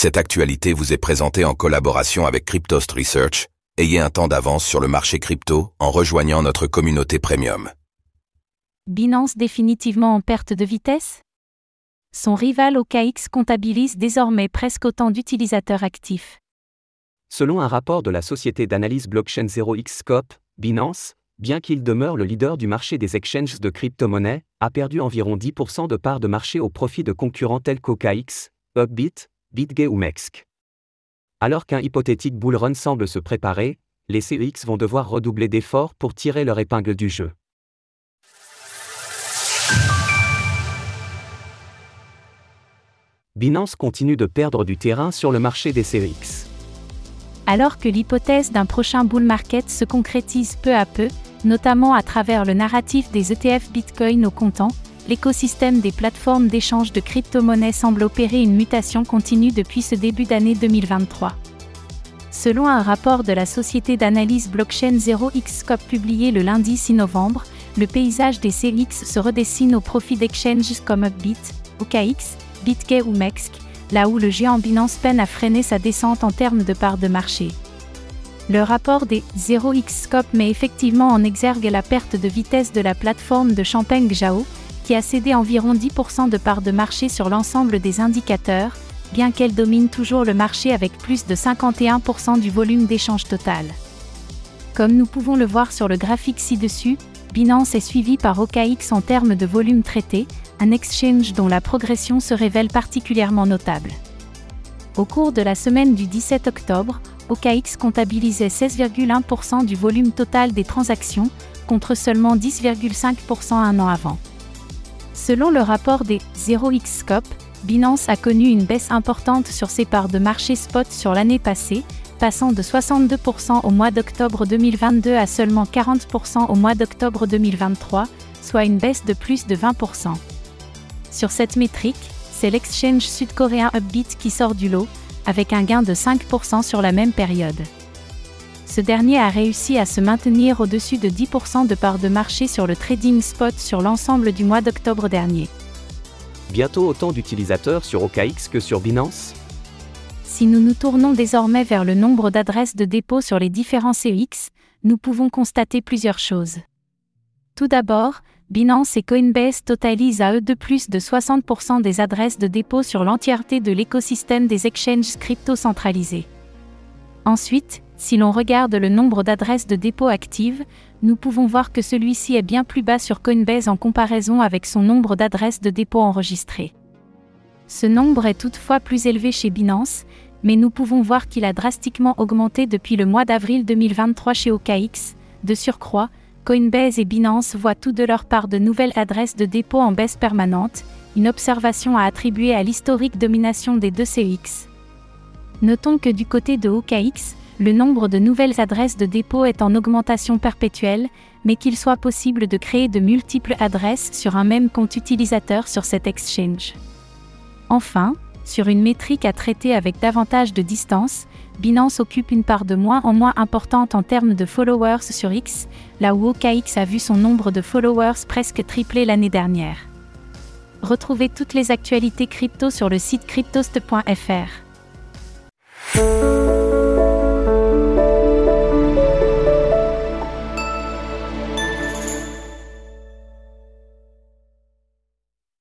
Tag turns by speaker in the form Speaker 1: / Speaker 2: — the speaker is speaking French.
Speaker 1: Cette actualité vous est présentée en collaboration avec Cryptost Research. Ayez un temps d'avance sur le marché crypto en rejoignant notre communauté premium.
Speaker 2: Binance définitivement en perte de vitesse? Son rival OKX comptabilise désormais presque autant d'utilisateurs actifs.
Speaker 3: Selon un rapport de la société d'analyse blockchain 0xScope, Binance, bien qu'il demeure le leader du marché des exchanges de crypto-monnaies, a perdu environ 10% de parts de marché au profit de concurrents tels qu'OKX, Upbit, BitGay ou Mex. Alors qu'un hypothétique bull run semble se préparer, les CEX vont devoir redoubler d'efforts pour tirer leur épingle du jeu. Binance continue de perdre du terrain sur le marché des CEX.
Speaker 2: Alors que l'hypothèse d'un prochain bull market se concrétise peu à peu, notamment à travers le narratif des ETF Bitcoin au comptant, l'écosystème des plateformes d'échange de crypto-monnaies semble opérer une mutation continue depuis ce début d'année 2023. Selon un rapport de la société d'analyse blockchain 0xScope publié le lundi 6 novembre, le paysage des CX se redessine au profit d'exchanges comme Upbit, OKX, BitGay ou Mex, là où le géant Binance peine à freiner sa descente en termes de part de marché. Le rapport des 0xScope met effectivement en exergue la perte de vitesse de la plateforme de Champagne Zhao, qui a cédé environ 10% de part de marché sur l'ensemble des indicateurs, bien qu'elle domine toujours le marché avec plus de 51% du volume d'échange total. Comme nous pouvons le voir sur le graphique ci-dessus, Binance est suivi par OKX en termes de volume traité, un exchange dont la progression se révèle particulièrement notable. Au cours de la semaine du 17 octobre, OKX comptabilisait 16,1% du volume total des transactions, contre seulement 10,5% un an avant. Selon le rapport des 0xScope, Binance a connu une baisse importante sur ses parts de marché spot sur l'année passée, passant de 62% au mois d'octobre 2022 à seulement 40% au mois d'octobre 2023, soit une baisse de plus de 20%. Sur cette métrique, c'est l'exchange sud-coréen Upbit qui sort du lot, avec un gain de 5% sur la même période. Ce dernier a réussi à se maintenir au-dessus de 10% de part de marché sur le trading spot sur l'ensemble du mois d'octobre dernier.
Speaker 3: Bientôt autant d'utilisateurs sur OKX que sur Binance?
Speaker 2: Si nous nous tournons désormais vers le nombre d'adresses de dépôt sur les différents CEX, nous pouvons constater plusieurs choses. Tout d'abord, Binance et Coinbase totalisent à eux de plus de 60% des adresses de dépôt sur l'entièreté de l'écosystème des exchanges crypto centralisés. Ensuite, si l'on regarde le nombre d'adresses de dépôt actives, nous pouvons voir que celui-ci est bien plus bas sur Coinbase en comparaison avec son nombre d'adresses de dépôt enregistrées. Ce nombre est toutefois plus élevé chez Binance, mais nous pouvons voir qu'il a drastiquement augmenté depuis le mois d'avril 2023 chez OKX. De surcroît, Coinbase et Binance voient tout de leur part de nouvelles adresses de dépôt en baisse permanente, une observation à attribuer à l'historique domination des deux CEX. Notons que du côté de OKX, le nombre de nouvelles adresses de dépôt est en augmentation perpétuelle, mais qu'il soit possible de créer de multiples adresses sur un même compte utilisateur sur cet exchange. Enfin, sur une métrique à traiter avec davantage de distance, Binance occupe une part de moins en moins importante en termes de followers sur X, là où OKX a vu son nombre de followers presque tripler l'année dernière. Retrouvez toutes les actualités crypto sur le site cryptost.fr.